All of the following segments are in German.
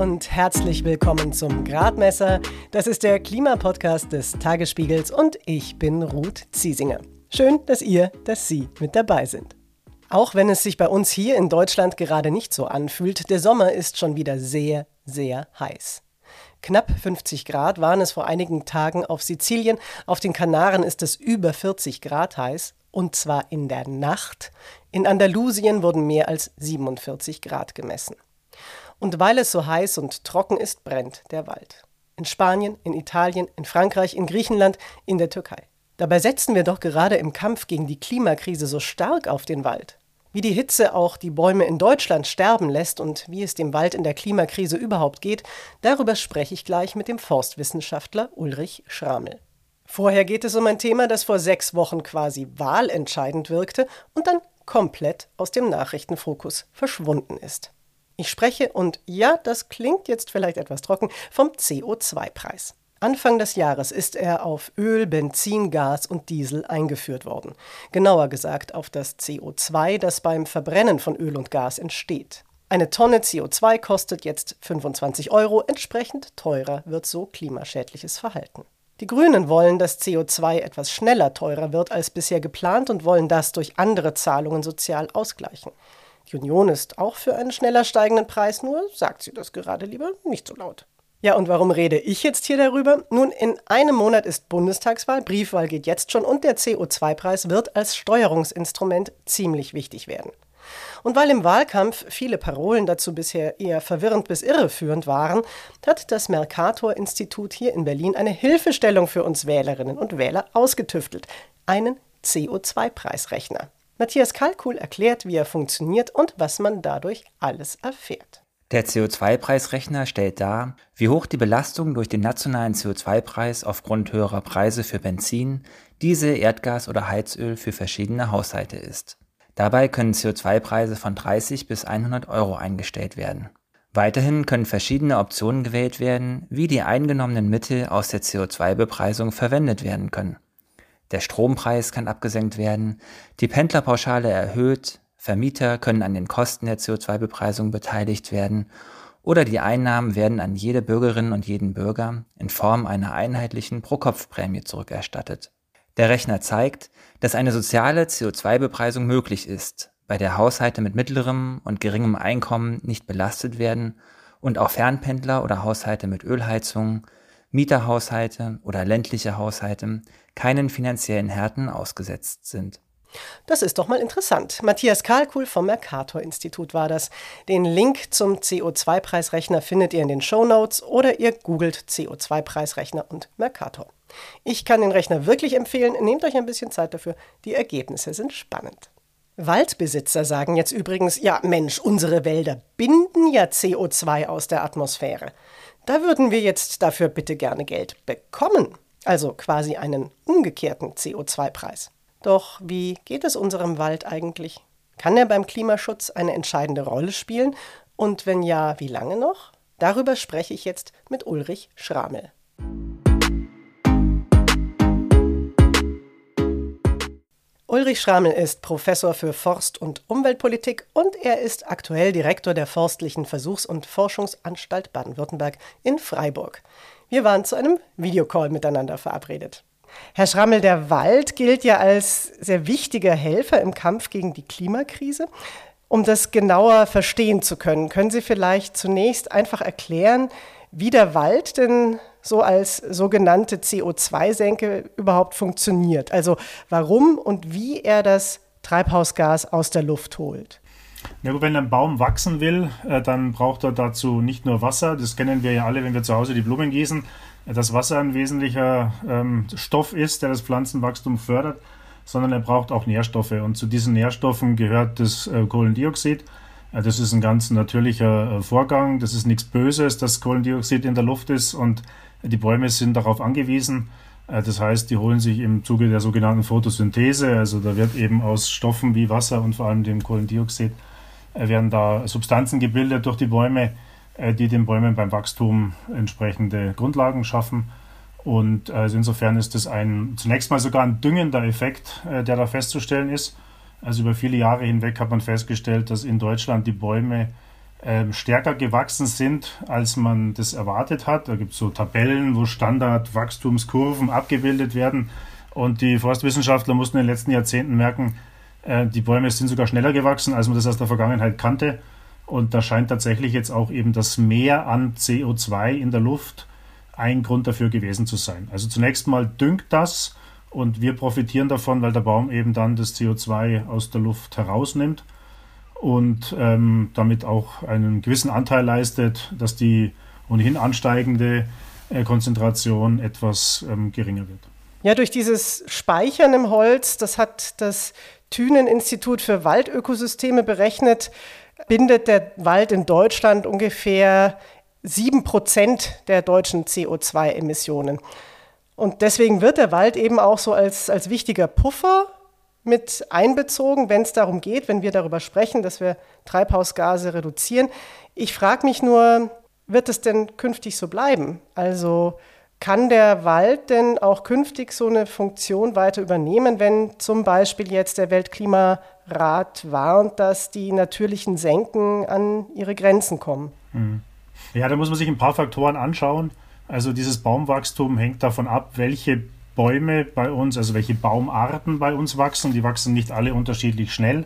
und herzlich willkommen zum Gradmesser. Das ist der Klimapodcast des Tagesspiegels und ich bin Ruth Ziesinger. Schön, dass ihr, dass Sie mit dabei sind. Auch wenn es sich bei uns hier in Deutschland gerade nicht so anfühlt, der Sommer ist schon wieder sehr, sehr heiß. Knapp 50 Grad waren es vor einigen Tagen auf Sizilien, auf den Kanaren ist es über 40 Grad heiß, und zwar in der Nacht. In Andalusien wurden mehr als 47 Grad gemessen. Und weil es so heiß und trocken ist, brennt der Wald. In Spanien, in Italien, in Frankreich, in Griechenland, in der Türkei. Dabei setzen wir doch gerade im Kampf gegen die Klimakrise so stark auf den Wald. Wie die Hitze auch die Bäume in Deutschland sterben lässt und wie es dem Wald in der Klimakrise überhaupt geht, darüber spreche ich gleich mit dem Forstwissenschaftler Ulrich Schramel. Vorher geht es um ein Thema, das vor sechs Wochen quasi wahlentscheidend wirkte und dann komplett aus dem Nachrichtenfokus verschwunden ist. Ich spreche, und ja, das klingt jetzt vielleicht etwas trocken, vom CO2-Preis. Anfang des Jahres ist er auf Öl, Benzin, Gas und Diesel eingeführt worden. Genauer gesagt auf das CO2, das beim Verbrennen von Öl und Gas entsteht. Eine Tonne CO2 kostet jetzt 25 Euro, entsprechend teurer wird so klimaschädliches Verhalten. Die Grünen wollen, dass CO2 etwas schneller teurer wird als bisher geplant und wollen das durch andere Zahlungen sozial ausgleichen. Union ist auch für einen schneller steigenden Preis, nur sagt sie das gerade lieber nicht so laut. Ja, und warum rede ich jetzt hier darüber? Nun, in einem Monat ist Bundestagswahl, Briefwahl geht jetzt schon und der CO2-Preis wird als Steuerungsinstrument ziemlich wichtig werden. Und weil im Wahlkampf viele Parolen dazu bisher eher verwirrend bis irreführend waren, hat das Mercator-Institut hier in Berlin eine Hilfestellung für uns Wählerinnen und Wähler ausgetüftelt. Einen CO2-Preisrechner. Matthias Kalkul erklärt, wie er funktioniert und was man dadurch alles erfährt. Der CO2-Preisrechner stellt dar, wie hoch die Belastung durch den nationalen CO2-Preis aufgrund höherer Preise für Benzin, Diesel, Erdgas oder Heizöl für verschiedene Haushalte ist. Dabei können CO2-Preise von 30 bis 100 Euro eingestellt werden. Weiterhin können verschiedene Optionen gewählt werden, wie die eingenommenen Mittel aus der CO2-Bepreisung verwendet werden können. Der Strompreis kann abgesenkt werden, die Pendlerpauschale erhöht, Vermieter können an den Kosten der CO2-Bepreisung beteiligt werden. Oder die Einnahmen werden an jede Bürgerin und jeden Bürger in Form einer einheitlichen Pro-Kopf-Prämie zurückerstattet. Der Rechner zeigt, dass eine soziale CO2-Bepreisung möglich ist, bei der Haushalte mit mittlerem und geringem Einkommen nicht belastet werden und auch Fernpendler oder Haushalte mit Ölheizung, Mieterhaushalte oder ländliche Haushalte keinen finanziellen Härten ausgesetzt sind. Das ist doch mal interessant. Matthias Kalkul vom Mercator-Institut war das. Den Link zum CO2-Preisrechner findet ihr in den Show Notes oder ihr googelt CO2-Preisrechner und Mercator. Ich kann den Rechner wirklich empfehlen. Nehmt euch ein bisschen Zeit dafür. Die Ergebnisse sind spannend. Waldbesitzer sagen jetzt übrigens, ja Mensch, unsere Wälder binden ja CO2 aus der Atmosphäre. Da würden wir jetzt dafür bitte gerne Geld bekommen. Also quasi einen umgekehrten CO2-Preis. Doch wie geht es unserem Wald eigentlich? Kann er beim Klimaschutz eine entscheidende Rolle spielen? Und wenn ja, wie lange noch? Darüber spreche ich jetzt mit Ulrich Schramel. Ulrich Schramel ist Professor für Forst- und Umweltpolitik und er ist aktuell Direktor der Forstlichen Versuchs- und Forschungsanstalt Baden-Württemberg in Freiburg. Wir waren zu einem Videocall miteinander verabredet. Herr Schrammel, der Wald gilt ja als sehr wichtiger Helfer im Kampf gegen die Klimakrise. Um das genauer verstehen zu können, können Sie vielleicht zunächst einfach erklären, wie der Wald denn so als sogenannte CO2-Senke überhaupt funktioniert. Also warum und wie er das Treibhausgas aus der Luft holt. Gut, wenn ein Baum wachsen will, äh, dann braucht er dazu nicht nur Wasser, das kennen wir ja alle, wenn wir zu Hause die Blumen gießen, dass Wasser ein wesentlicher ähm, Stoff ist, der das Pflanzenwachstum fördert, sondern er braucht auch Nährstoffe. Und zu diesen Nährstoffen gehört das äh, Kohlendioxid. Das ist ein ganz natürlicher äh, Vorgang. Das ist nichts Böses, dass Kohlendioxid in der Luft ist und die Bäume sind darauf angewiesen. Äh, das heißt, die holen sich im Zuge der sogenannten Photosynthese, also da wird eben aus Stoffen wie Wasser und vor allem dem Kohlendioxid, äh, werden da Substanzen gebildet durch die Bäume, die den Bäumen beim Wachstum entsprechende Grundlagen schaffen. Und also insofern ist das ein zunächst mal sogar ein düngender Effekt, der da festzustellen ist. Also über viele Jahre hinweg hat man festgestellt, dass in Deutschland die Bäume ähm, stärker gewachsen sind, als man das erwartet hat. Da gibt es so Tabellen, wo Standardwachstumskurven abgebildet werden. Und die Forstwissenschaftler mussten in den letzten Jahrzehnten merken, äh, die Bäume sind sogar schneller gewachsen, als man das aus der Vergangenheit kannte. Und da scheint tatsächlich jetzt auch eben das Mehr an CO2 in der Luft ein Grund dafür gewesen zu sein. Also zunächst mal düngt das und wir profitieren davon, weil der Baum eben dann das CO2 aus der Luft herausnimmt und ähm, damit auch einen gewissen Anteil leistet, dass die ohnehin ansteigende äh, Konzentration etwas ähm, geringer wird. Ja, durch dieses Speichern im Holz, das hat das Thünen-Institut für Waldökosysteme berechnet, bindet der Wald in Deutschland ungefähr sieben Prozent der deutschen CO2-Emissionen. Und deswegen wird der Wald eben auch so als, als wichtiger Puffer mit einbezogen, wenn es darum geht, wenn wir darüber sprechen, dass wir Treibhausgase reduzieren. Ich frage mich nur, wird es denn künftig so bleiben? Also kann der Wald denn auch künftig so eine Funktion weiter übernehmen, wenn zum Beispiel jetzt der Weltklimarat warnt, dass die natürlichen Senken an ihre Grenzen kommen? Hm. Ja, da muss man sich ein paar Faktoren anschauen. Also dieses Baumwachstum hängt davon ab, welche Bäume bei uns, also welche Baumarten bei uns wachsen. Die wachsen nicht alle unterschiedlich schnell.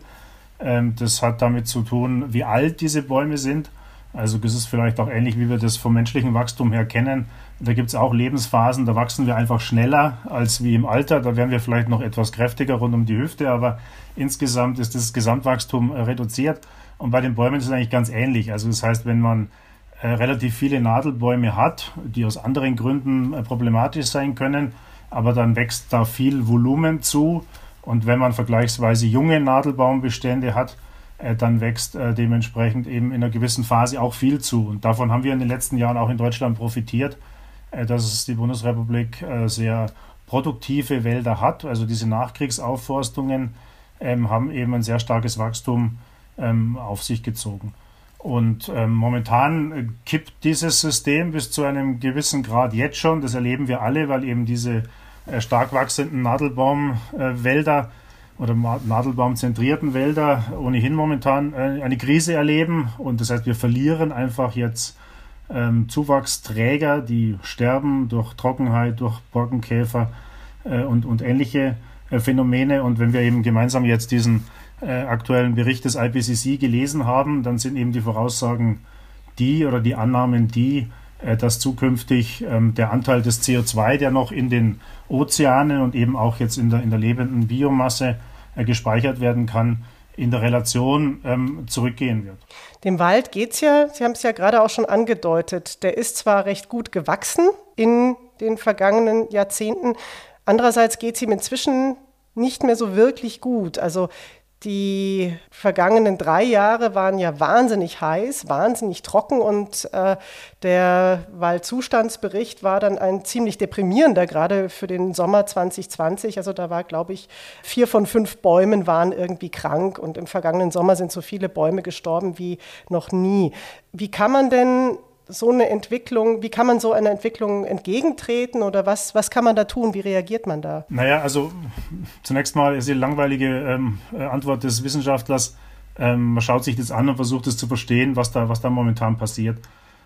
Ähm, das hat damit zu tun, wie alt diese Bäume sind. Also das ist vielleicht auch ähnlich, wie wir das vom menschlichen Wachstum her kennen. Da gibt es auch Lebensphasen, da wachsen wir einfach schneller als wie im Alter. Da werden wir vielleicht noch etwas kräftiger rund um die Hüfte, aber insgesamt ist das Gesamtwachstum reduziert. Und bei den Bäumen ist es eigentlich ganz ähnlich. Also das heißt, wenn man relativ viele Nadelbäume hat, die aus anderen Gründen äh, problematisch sein können, aber dann wächst da viel Volumen zu. Und wenn man vergleichsweise junge Nadelbaumbestände hat, äh, dann wächst äh, dementsprechend eben in einer gewissen Phase auch viel zu. Und davon haben wir in den letzten Jahren auch in Deutschland profitiert, äh, dass die Bundesrepublik sehr produktive Wälder hat. Also diese Nachkriegsaufforstungen ähm, haben eben ein sehr starkes Wachstum ähm, auf sich gezogen. Und ähm, momentan kippt dieses System bis zu einem gewissen Grad jetzt schon. Das erleben wir alle, weil eben diese äh, stark wachsenden Nadelbaumwälder oder Nadelbaumzentrierten Wälder ohnehin momentan äh, eine Krise erleben. Und das heißt, wir verlieren einfach jetzt ähm, Zuwachsträger, die sterben durch Trockenheit, durch Borkenkäfer äh, und, und ähnliche äh, Phänomene. Und wenn wir eben gemeinsam jetzt diesen äh, aktuellen Bericht des IPCC gelesen haben, dann sind eben die Voraussagen die oder die Annahmen die, äh, dass zukünftig ähm, der Anteil des CO2, der noch in den Ozeanen und eben auch jetzt in der, in der lebenden Biomasse äh, gespeichert werden kann, in der Relation ähm, zurückgehen wird. Dem Wald geht es ja, Sie haben es ja gerade auch schon angedeutet, der ist zwar recht gut gewachsen in den vergangenen Jahrzehnten, andererseits geht es ihm inzwischen nicht mehr so wirklich gut. Also die vergangenen drei Jahre waren ja wahnsinnig heiß, wahnsinnig trocken und äh, der Waldzustandsbericht war dann ein ziemlich deprimierender, gerade für den Sommer 2020. Also da war, glaube ich, vier von fünf Bäumen waren irgendwie krank und im vergangenen Sommer sind so viele Bäume gestorben wie noch nie. Wie kann man denn so eine Entwicklung, wie kann man so einer Entwicklung entgegentreten oder was, was kann man da tun? Wie reagiert man da? Naja, also zunächst mal ist die langweilige ähm, äh, Antwort des Wissenschaftlers, ähm, man schaut sich das an und versucht es zu verstehen, was da, was da momentan passiert.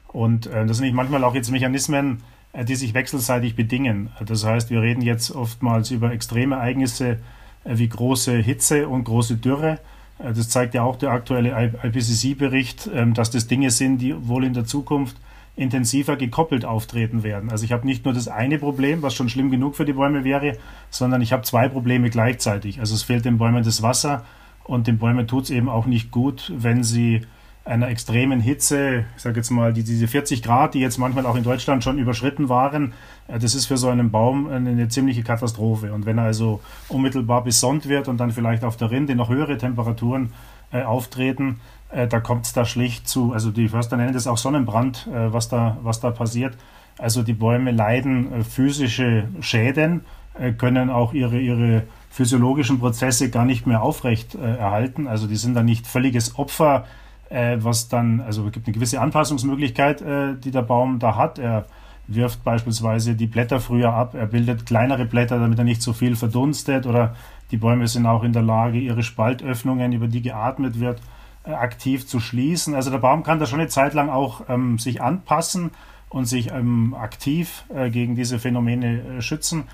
Und äh, das sind manchmal auch jetzt Mechanismen, äh, die sich wechselseitig bedingen. Das heißt, wir reden jetzt oftmals über extreme Ereignisse äh, wie große Hitze und große Dürre das zeigt ja auch der aktuelle IPCC-Bericht, ähm, dass das Dinge sind, die wohl in der Zukunft intensiver gekoppelt auftreten werden. Also ich habe nicht nur das eine Problem, was schon schlimm genug für die Bäume wäre, sondern ich habe zwei Probleme gleichzeitig. Also es fehlt den Bäumen das Wasser und den Bäumen tut es eben auch nicht gut, wenn sie einer extremen Hitze, ich sage jetzt mal, die, diese 40 Grad, die jetzt manchmal auch in Deutschland schon überschritten waren, äh, das ist für so einen Baum eine, eine ziemliche Katastrophe. Und wenn er also unmittelbar besonnt wird und dann vielleicht auf der Rinde noch höhere Temperaturen äh, auftreten, äh, da kommt es da schlicht zu, also die Förster nennen das auch Sonnenbrand, äh, was, da, was da passiert. Also die Bäume leiden äh, physische Schäden, äh, können auch ihre, ihre physiologischen Prozesse gar nicht mehr aufrecht erhalten. Also die sind dann nicht völliges Opfer äh, was dann, also es gibt eine gewisse Anpassungsmöglichkeit, äh, die der Baum da hat. Er wirft beispielsweise die Blätter früher ab, er bildet kleinere Blätter, damit er nicht so viel verdunstet oder die Bäume sind auch in der Lage, ihre Spaltöffnungen, über die geatmet wird, äh, aktiv zu schließen. Also der Baum kann da schon eine Zeit lang auch ähm, sich anpassen und sich ähm, aktiv äh, gegen diese Phänomene äh, schützen.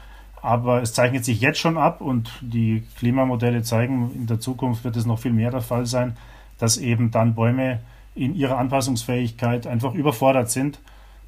Aber es zeichnet sich jetzt schon ab und die Klimamodelle zeigen, in der Zukunft wird es noch viel mehr der Fall sein, dass eben dann Bäume in ihrer Anpassungsfähigkeit einfach überfordert sind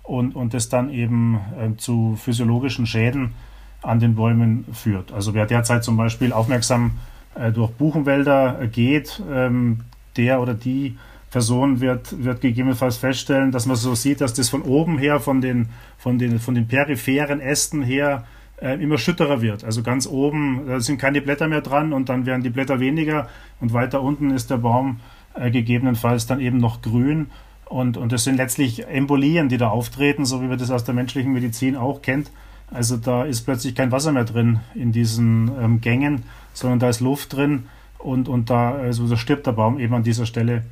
und, und das dann eben äh, zu physiologischen Schäden an den Bäumen führt. Also wer derzeit zum Beispiel aufmerksam äh, durch Buchenwälder geht, ähm, der oder die Person wird, wird gegebenenfalls feststellen, dass man so sieht, dass das von oben her, von den, von den, von den peripheren Ästen her, äh, immer schütterer wird. Also ganz oben da sind keine Blätter mehr dran und dann werden die Blätter weniger und weiter unten ist der Baum äh, gegebenenfalls dann eben noch grün. Und, und das sind letztlich Embolien, die da auftreten, so wie man das aus der menschlichen Medizin auch kennt. Also da ist plötzlich kein Wasser mehr drin in diesen ähm, Gängen, sondern da ist Luft drin und, und da, also da stirbt der Baum eben an dieser Stelle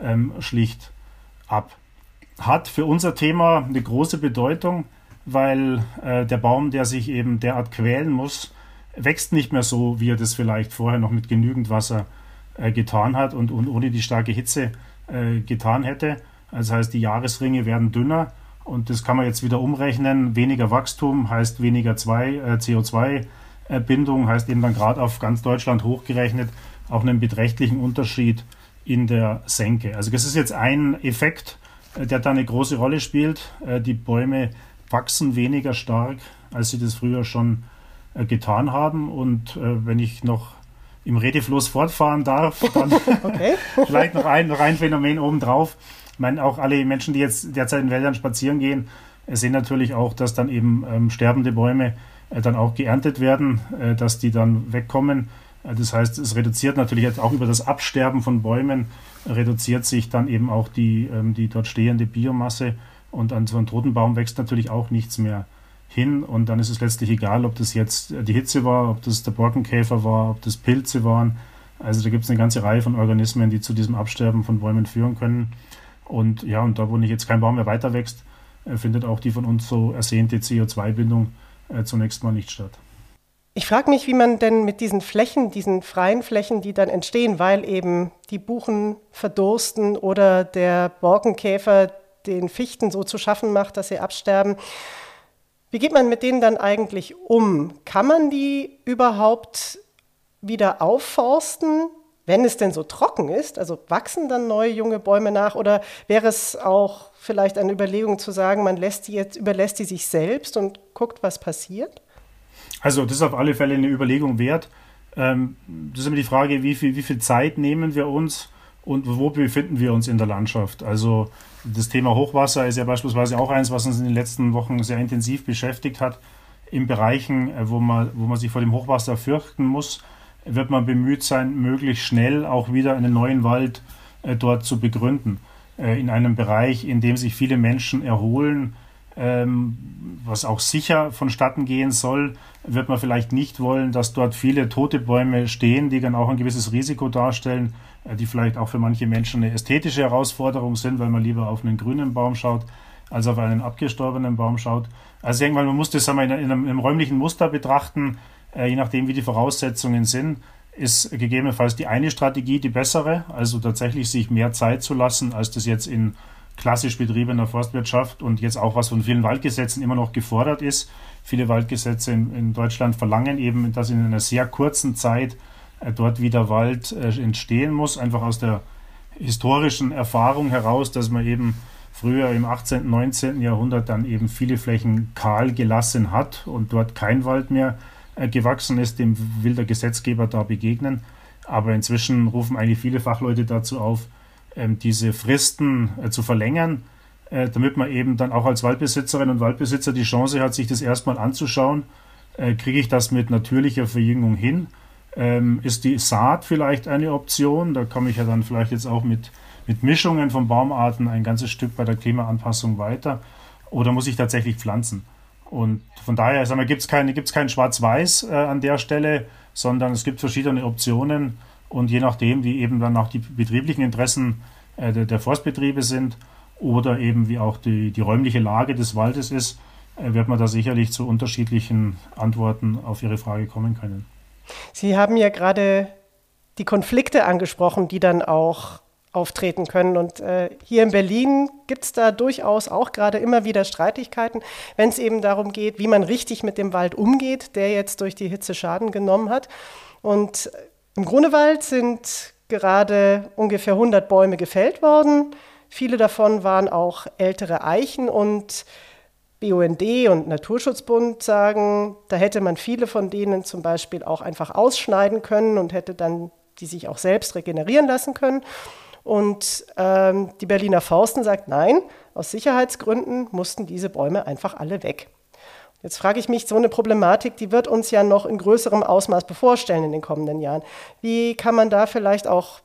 ähm, schlicht ab. Hat für unser Thema eine große Bedeutung, weil äh, der Baum, der sich eben derart quälen muss, wächst nicht mehr so, wie er das vielleicht vorher noch mit genügend Wasser getan hat und, und ohne die starke Hitze äh, getan hätte. Das heißt, die Jahresringe werden dünner und das kann man jetzt wieder umrechnen. Weniger Wachstum heißt weniger zwei, äh, CO2-Bindung, heißt eben dann gerade auf ganz Deutschland hochgerechnet auch einen beträchtlichen Unterschied in der Senke. Also das ist jetzt ein Effekt, äh, der da eine große Rolle spielt. Äh, die Bäume wachsen weniger stark, als sie das früher schon äh, getan haben. Und wenn ich noch im Redefluss fortfahren darf, dann okay. vielleicht noch ein, noch ein Phänomen obendrauf. Ich meine, auch alle Menschen, die jetzt derzeit in Wäldern spazieren gehen, sehen natürlich auch, dass dann eben ähm, sterbende Bäume äh, dann auch geerntet werden, äh, dass die dann wegkommen. Äh, das heißt, es reduziert natürlich auch über das Absterben von Bäumen, reduziert sich dann eben auch die, ähm, die dort stehende Biomasse und an so einem toten Baum wächst natürlich auch nichts mehr hin und dann ist es letztlich egal, ob das jetzt die Hitze war, ob das der Borkenkäfer war, ob das Pilze waren. Also da gibt es eine ganze Reihe von Organismen, die zu diesem Absterben von Bäumen führen können. Und ja, und da, wo nicht jetzt kein Baum mehr weiter wächst, äh, findet auch die von uns so ersehnte CO2-Bindung äh, zunächst mal nicht statt. Ich frage mich, wie man denn mit diesen Flächen, diesen freien Flächen, die dann entstehen, weil eben die Buchen verdursten oder der Borkenkäfer den Fichten so zu schaffen macht, dass sie absterben, wie geht man mit denen dann eigentlich um? Kann man die überhaupt wieder aufforsten, wenn es denn so trocken ist? Also wachsen dann neue junge Bäume nach oder wäre es auch vielleicht eine Überlegung zu sagen, man lässt die jetzt, überlässt die sich selbst und guckt, was passiert? Also das ist auf alle Fälle eine Überlegung wert. Ähm, das ist immer die Frage, wie viel, wie viel Zeit nehmen wir uns und wo befinden wir uns in der Landschaft. Also das Thema Hochwasser ist ja beispielsweise auch eins, was uns in den letzten Wochen sehr intensiv beschäftigt hat. In Bereichen, äh, wo man, wo man sich vor dem Hochwasser fürchten muss, wird man bemüht sein, möglichst schnell auch wieder einen neuen Wald äh, dort zu begründen. Äh, in einem Bereich, in dem sich viele Menschen erholen, was auch sicher vonstatten gehen soll, wird man vielleicht nicht wollen, dass dort viele tote Bäume stehen, die dann auch ein gewisses Risiko darstellen, äh, die vielleicht auch für manche Menschen eine ästhetische Herausforderung sind, weil man lieber auf einen grünen Baum schaut, als auf einen abgestorbenen Baum schaut. Also irgendwann, man muss das sagen wir, in, in einem räumlichen Muster betrachten, äh, je nachdem, wie die Voraussetzungen sind ist gegebenenfalls die eine Strategie die bessere, also tatsächlich sich mehr Zeit zu lassen, als das jetzt in klassisch betriebener Forstwirtschaft und jetzt auch was von vielen Waldgesetzen immer noch gefordert ist. Viele Waldgesetze in, in Deutschland verlangen eben, dass in einer sehr kurzen Zeit äh, dort wieder Wald äh, entstehen muss, einfach aus der historischen Erfahrung heraus, dass man eben früher im 18., 19. Jahrhundert dann eben viele Flächen kahl gelassen hat und dort kein Wald mehr äh, gewachsen ist, dem will der Gesetzgeber da begegnen. Aber inzwischen rufen eigentlich viele Fachleute dazu auf, diese Fristen äh, zu verlängern, äh, damit man eben dann auch als Waldbesitzerin und Waldbesitzer die Chance hat, sich das erstmal anzuschauen. Äh, kriege ich das mit natürlicher Verjüngung hin? Ähm, ist die Saat vielleicht eine Option? Da komme ich ja dann vielleicht jetzt auch mit, mit Mischungen von Baumarten ein ganzes Stück bei der Klimaanpassung weiter. Oder muss ich tatsächlich pflanzen? Und von daher gibt es gibt's kein Schwarz-Weiß äh, an der Stelle, sondern es gibt verschiedene Optionen. Und je nachdem, wie eben dann auch die betrieblichen Interessen äh, der, der, Forstbetriebe sind oder eben wie auch die, die räumliche Lage des Waldes ist, äh, wird man da sicherlich zu unterschiedlichen Antworten auf Ihre Frage kommen können. Sie haben ja gerade die Konflikte angesprochen, die dann auch auftreten können. Und äh, hier in Berlin gibt es da durchaus auch gerade immer wieder Streitigkeiten, wenn es eben darum geht, wie man richtig mit dem Wald umgeht, der jetzt durch die Hitze Schaden genommen hat. Und im Grunewald sind gerade ungefähr 100 Bäume gefällt worden. Viele davon waren auch ältere Eichen und BUND und Naturschutzbund sagen, da hätte man viele von denen zum Beispiel auch einfach ausschneiden können und hätte dann die sich auch selbst regenerieren lassen können. Und ähm, die Berliner Forsten sagt, nein, aus Sicherheitsgründen mussten diese Bäume einfach alle weg. Jetzt frage ich mich, so eine Problematik, die wird uns ja noch in größerem Ausmaß bevorstellen in den kommenden Jahren. Wie kann man da vielleicht auch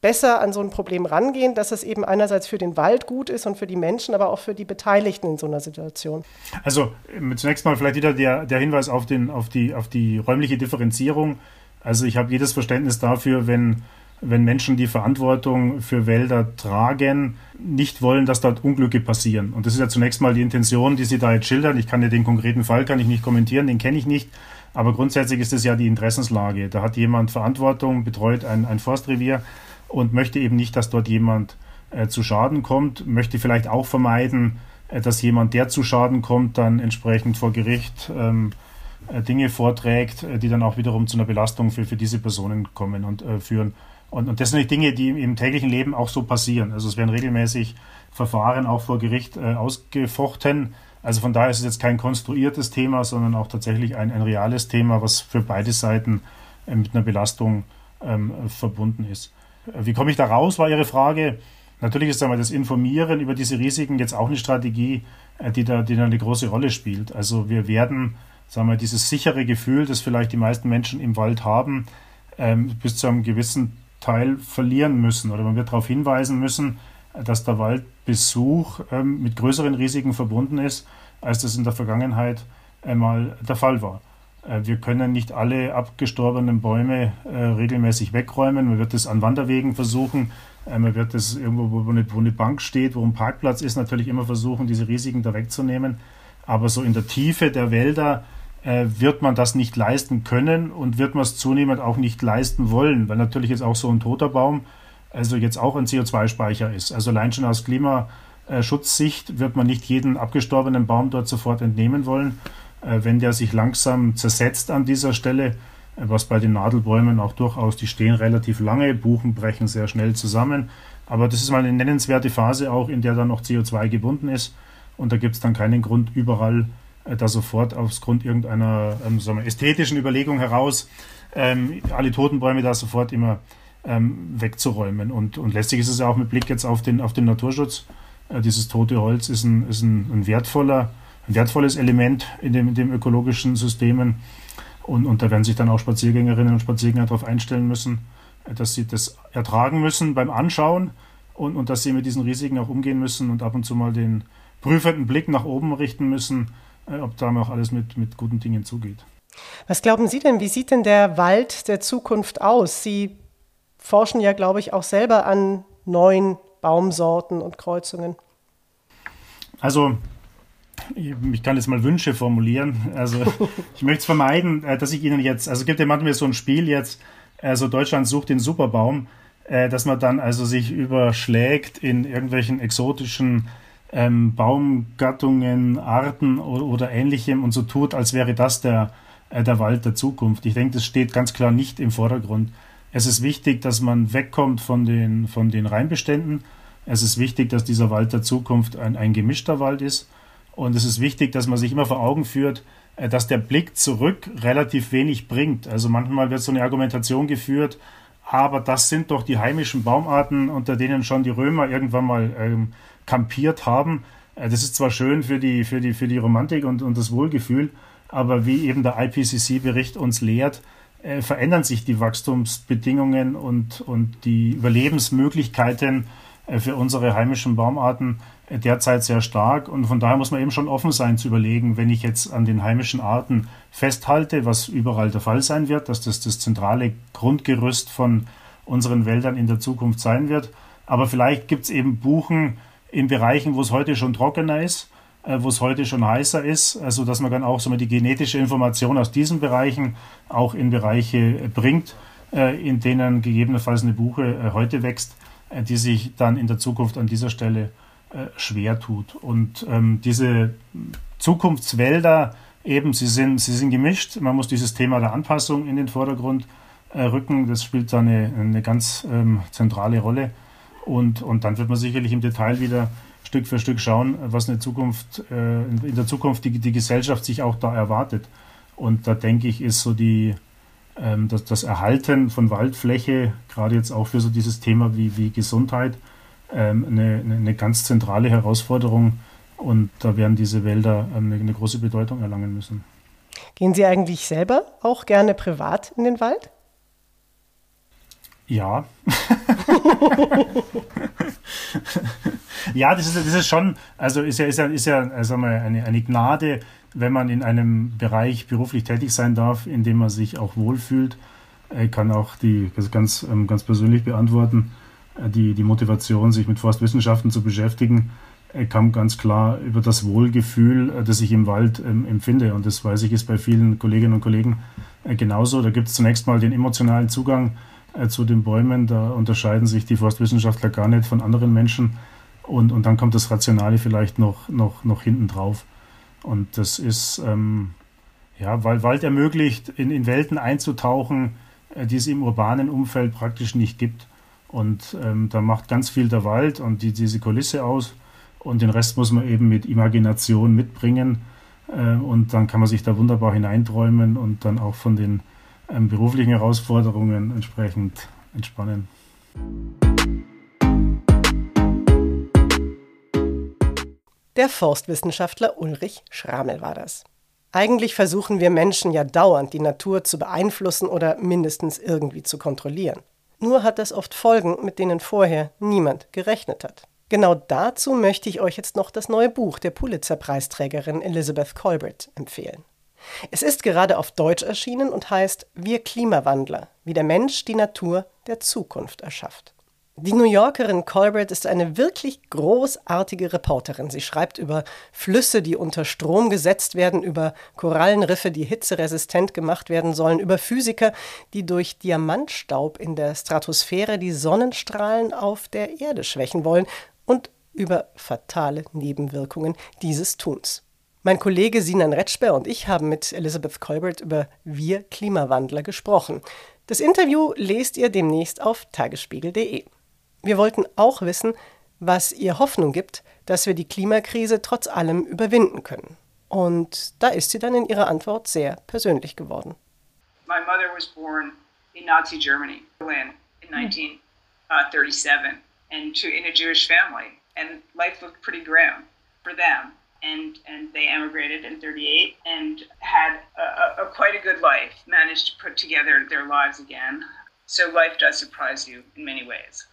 besser an so ein Problem rangehen, dass es eben einerseits für den Wald gut ist und für die Menschen, aber auch für die Beteiligten in so einer Situation? Also zunächst mal vielleicht wieder der, der Hinweis auf, den, auf, die, auf die räumliche Differenzierung. Also ich habe jedes Verständnis dafür, wenn wenn Menschen die Verantwortung für Wälder tragen, nicht wollen, dass dort Unglücke passieren. Und das ist ja zunächst mal die Intention, die Sie da jetzt schildern. Ich kann ja den konkreten Fall kann ich nicht kommentieren, den kenne ich nicht. Aber grundsätzlich ist es ja die Interessenslage. Da hat jemand Verantwortung, betreut ein, ein Forstrevier und möchte eben nicht, dass dort jemand äh, zu Schaden kommt, möchte vielleicht auch vermeiden, äh, dass jemand, der zu Schaden kommt, dann entsprechend vor Gericht ähm, äh, Dinge vorträgt, äh, die dann auch wiederum zu einer Belastung für, für diese Personen kommen und äh, führen. Und, und das sind die Dinge, die im täglichen Leben auch so passieren. Also es werden regelmäßig Verfahren auch vor Gericht äh, ausgefochten. Also von daher ist es jetzt kein konstruiertes Thema, sondern auch tatsächlich ein, ein reales Thema, was für beide Seiten äh, mit einer Belastung ähm, verbunden ist. Äh, wie komme ich da raus, war Ihre Frage. Natürlich ist einmal das Informieren über diese Risiken jetzt auch eine Strategie, äh, die, da, die da eine große Rolle spielt. Also wir werden, sagen wir, dieses sichere Gefühl, das vielleicht die meisten Menschen im Wald haben, ähm, bis zu einem gewissen Teil verlieren müssen oder man wird darauf hinweisen müssen, dass der Waldbesuch ähm, mit größeren Risiken verbunden ist, als das in der Vergangenheit einmal der Fall war. Äh, wir können nicht alle abgestorbenen Bäume äh, regelmäßig wegräumen. Man wird es an Wanderwegen versuchen. Äh, man wird es irgendwo, wo eine, wo eine Bank steht, wo ein Parkplatz ist, natürlich immer versuchen, diese Risiken da wegzunehmen. Aber so in der Tiefe der Wälder äh, wird man das nicht leisten können und wird man es zunehmend auch nicht leisten wollen, weil natürlich jetzt auch so ein toter Baum also jetzt auch ein CO2-Speicher ist. Also allein schon aus Klimaschutzsicht wird man nicht jeden abgestorbenen Baum dort sofort entnehmen wollen, äh, wenn der sich langsam zersetzt an dieser Stelle, äh, was bei den Nadelbäumen auch durchaus, die stehen relativ lange, Buchen brechen sehr schnell zusammen. Aber das ist mal eine nennenswerte Phase auch, in der dann noch CO2 gebunden ist. Und da gibt es dann keinen Grund, überall da sofort aufgrund irgendeiner ähm, sagen wir, ästhetischen Überlegung heraus ähm, alle Totenbäume da sofort immer ähm, wegzuräumen. Und, und letztlich ist es ja auch mit Blick jetzt auf den, auf den Naturschutz. Äh, dieses tote Holz ist ein, ist ein, ein, wertvoller, ein wertvolles Element in dem, in dem ökologischen Systemen. Und, und da werden sich dann auch Spaziergängerinnen und Spaziergänger darauf einstellen müssen, äh, dass sie das ertragen müssen beim Anschauen und, und dass sie mit diesen Risiken auch umgehen müssen und ab und zu mal den prüfenden Blick nach oben richten müssen, äh, ob da auch alles mit, mit guten Dingen zugeht. Was glauben Sie denn, wie sieht denn der Wald der Zukunft aus? Sie forschen ja, glaube ich, auch selber an neuen Baumsorten und Kreuzungen. Also, ich kann jetzt mal Wünsche formulieren. Also, ich möchte es vermeiden, äh, dass ich Ihnen jetzt, also gibt ja manchmal so ein Spiel jetzt, also Deutschland sucht den Superbaum, äh, dass man dann also sich überschlägt in irgendwelchen exotischen ähm, Baumgattungen, Arten oder, oder, ähnlichem und so tut, als wäre das der, äh, der Wald der Zukunft. Ich denke, das steht ganz klar nicht im Vordergrund. Es ist wichtig, dass man wegkommt von den, von den Reinbeständen. Es ist wichtig, dass dieser Wald der Zukunft ein, ein gemischter Wald ist. Und es ist wichtig, dass man sich immer vor Augen führt, äh, dass der Blick zurück relativ wenig bringt. Also manchmal wird so eine Argumentation geführt, aber das sind doch die heimischen Baumarten, unter denen schon die Römer irgendwann mal ähm, kampiert haben. Äh, das ist zwar schön für die, für die, für die Romantik und, und das Wohlgefühl, aber wie eben der IPCC-Bericht uns lehrt, äh, verändern sich die Wachstumsbedingungen und, und die Überlebensmöglichkeiten äh, für unsere heimischen Baumarten äh, derzeit sehr stark. Und von daher muss man eben schon offen sein zu überlegen, wenn ich jetzt an den heimischen Arten festhalte, was überall der Fall sein wird, dass das das zentrale Grundgerüst von unseren Wäldern in der Zukunft sein wird. Aber vielleicht gibt es eben Buchen, in Bereichen, wo es heute schon trockener ist, äh, wo es heute schon heißer ist, also dass man dann auch so mal die genetische Information aus diesen Bereichen auch in Bereiche bringt, äh, in denen gegebenenfalls eine Buche äh, heute wächst. äh, die sich dann in der Zukunft an dieser Stelle äh, schwer tut. Und ähm, diese Zukunftswälder eben, sie sind, sie sind gemischt. Man muss dieses Thema der Anpassung in den Vordergrund äh, rücken. Das spielt da eine, eine ganz ähm, zentrale Rolle. Und, und dann wird man sicherlich im Detail wieder Stück für Stück schauen, was eine Zukunft, äh, in der Zukunft die, die Gesellschaft sich auch da erwartet. Und da denke ich, ist so die, ähm, das, das Erhalten von Waldfläche, gerade jetzt auch für so dieses Thema wie, wie Gesundheit, ähm, eine, eine ganz zentrale Herausforderung. Und da werden diese Wälder ähm, eine große Bedeutung erlangen müssen. Gehen Sie eigentlich selber auch gerne privat in den Wald? Ja. ja, das ist, das ist schon, also ist ja, ist ja, ist ja also eine, eine Gnade, wenn man in einem Bereich beruflich tätig sein darf, in dem man sich auch wohlfühlt. Ich kann auch die, ganz, ähm, ganz persönlich beantworten, äh, die, die Motivation, sich mit Forstwissenschaften zu beschäftigen, äh, kam ganz klar über das Wohlgefühl, äh, das ich im Wald ähm, empfinde. Und das weiß ich, ist bei vielen Kolleginnen und Kollegen genauso. Da gibt es zunächst mal den emotionalen Zugang zu den Bäumen. Da unterscheiden sich die Forstwissenschaftler gar nicht von anderen Menschen. Und, und dann kommt das Rationale vielleicht noch, noch, noch hinten drauf. Und das ist, ähm, ja, weil Wald ermöglicht, in, in Welten einzutauchen, äh, die es im urbanen Umfeld praktisch nicht gibt. Und ähm, da macht ganz viel der Wald und die, diese Kulisse aus. Und den Rest muss man eben mit Imagination mitbringen. Äh, und dann kann man sich da wunderbar hineinträumen und dann auch von den beruflichen Herausforderungen entsprechend entspannen. Der Forstwissenschaftler Ulrich Schramel war das. Eigentlich versuchen wir Menschen ja dauernd, die Natur zu beeinflussen oder mindestens irgendwie zu kontrollieren. Nur hat das oft Folgen, mit denen vorher niemand gerechnet hat. Genau dazu möchte ich euch jetzt noch das neue Buch der Pulitzer-Preisträgerin Elizabeth Colbert empfehlen. Es ist gerade auf Deutsch erschienen und heißt Wir Klimawandler, wie der Mensch die Natur der Zukunft erschafft. Die New Yorkerin Colbert ist eine wirklich großartige Reporterin. Sie schreibt über Flüsse, die unter Strom gesetzt werden, über Korallenriffe, die hitzeresistent gemacht werden sollen, über Physiker, die durch Diamantstaub in der Stratosphäre die Sonnenstrahlen auf der Erde schwächen wollen und über fatale Nebenwirkungen dieses Tuns. Mein Kollege Sinan Retschber und ich haben mit Elizabeth Colbert über Wir Klimawandler gesprochen. Das Interview lest ihr demnächst auf tagesspiegel.de. Wir wollten auch wissen, was ihr Hoffnung gibt, dass wir die Klimakrise trotz allem überwinden können. Und da ist sie dann in ihrer Antwort sehr persönlich geworden. My mother was born in Nazi Germany, Berlin, in 1937, and to, in a Jewish family. And life looked pretty grim for them. And, and they emigrated in 38 and had a, a, a quite a good life, managed to put together their lives again. So life does surprise you in many ways.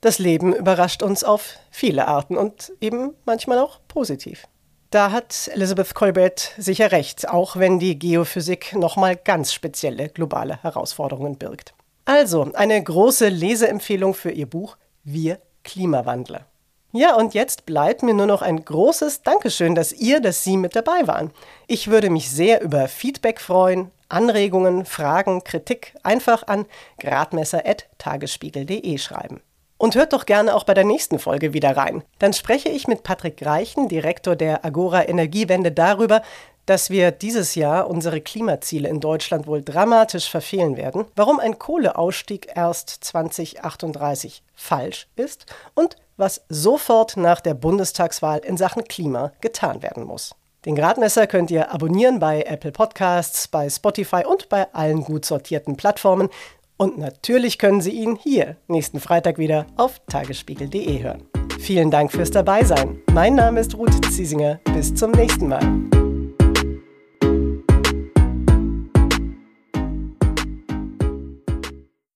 Das Leben überrascht uns auf viele Arten und eben manchmal auch positiv. Da hat Elizabeth Colbert sicher recht, auch wenn die Geophysik nochmal ganz spezielle globale Herausforderungen birgt. Also eine große Leseempfehlung für ihr Buch Wir Klimawandler. Ja, und jetzt bleibt mir nur noch ein großes Dankeschön, dass ihr, dass Sie mit dabei waren. Ich würde mich sehr über Feedback freuen, Anregungen, Fragen, Kritik einfach an gradmesser.tagesspiegel.de schreiben. Und hört doch gerne auch bei der nächsten Folge wieder rein. Dann spreche ich mit Patrick Reichen, Direktor der Agora Energiewende, darüber, dass wir dieses Jahr unsere Klimaziele in Deutschland wohl dramatisch verfehlen werden, warum ein Kohleausstieg erst 2038 falsch ist und was sofort nach der Bundestagswahl in Sachen Klima getan werden muss. Den Gradmesser könnt ihr abonnieren bei Apple Podcasts, bei Spotify und bei allen gut sortierten Plattformen. Und natürlich können Sie ihn hier nächsten Freitag wieder auf tagesspiegel.de hören. Vielen Dank fürs Dabeisein. Mein Name ist Ruth Ziesinger. Bis zum nächsten Mal.